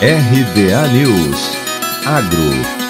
RBA News. Agro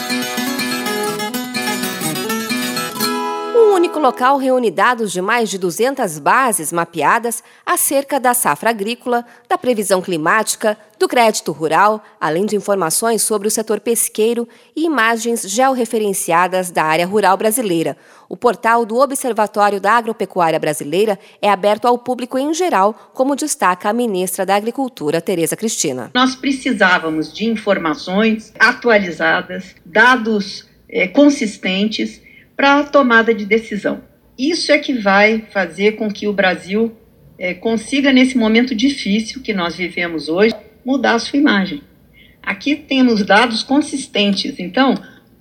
único local reúne dados de mais de 200 bases mapeadas acerca da safra agrícola, da previsão climática, do crédito rural, além de informações sobre o setor pesqueiro e imagens georreferenciadas da área rural brasileira. O portal do Observatório da Agropecuária Brasileira é aberto ao público em geral, como destaca a ministra da Agricultura, Tereza Cristina. Nós precisávamos de informações atualizadas, dados é, consistentes para a tomada de decisão. Isso é que vai fazer com que o Brasil é, consiga, nesse momento difícil que nós vivemos hoje, mudar a sua imagem. Aqui temos dados consistentes, então,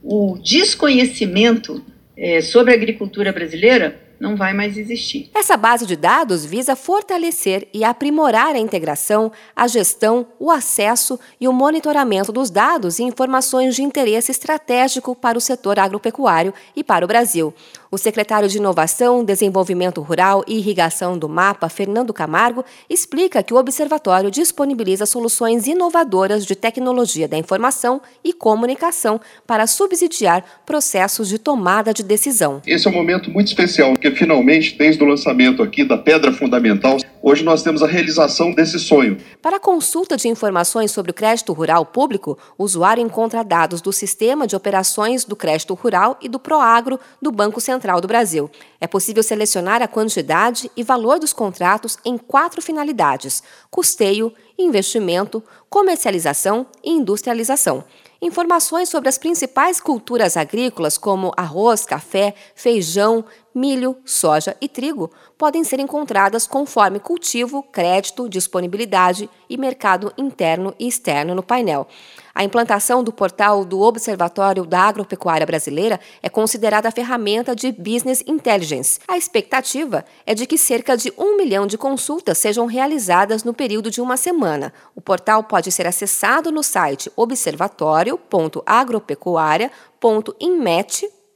o desconhecimento é, sobre a agricultura brasileira não vai mais existir. Essa base de dados visa fortalecer e aprimorar a integração, a gestão, o acesso e o monitoramento dos dados e informações de interesse estratégico para o setor agropecuário e para o Brasil. O secretário de Inovação, Desenvolvimento Rural e Irrigação do MAPA, Fernando Camargo, explica que o observatório disponibiliza soluções inovadoras de tecnologia da informação e comunicação para subsidiar processos de tomada de decisão. Esse é um momento muito especial, porque finalmente, desde o lançamento aqui da pedra fundamental, hoje nós temos a realização desse sonho. Para consulta de informações sobre o crédito rural público, o usuário encontra dados do Sistema de Operações do Crédito Rural e do Proagro do Banco Central do Brasil. É possível selecionar a quantidade e valor dos contratos em quatro finalidades: custeio, investimento, comercialização e industrialização. Informações sobre as principais culturas agrícolas, como arroz, café, feijão, milho, soja e trigo, podem ser encontradas conforme cultivo, crédito, disponibilidade e mercado interno e externo no painel. A implantação do portal do Observatório da Agropecuária Brasileira é considerada a ferramenta de business intelligence. A expectativa é de que cerca de um milhão de consultas sejam realizadas no período de uma semana. O portal pode ser acessado no site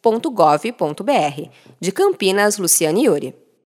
observatório.agropecuária.inmet.gov.br. De Campinas, Luciane Yuri.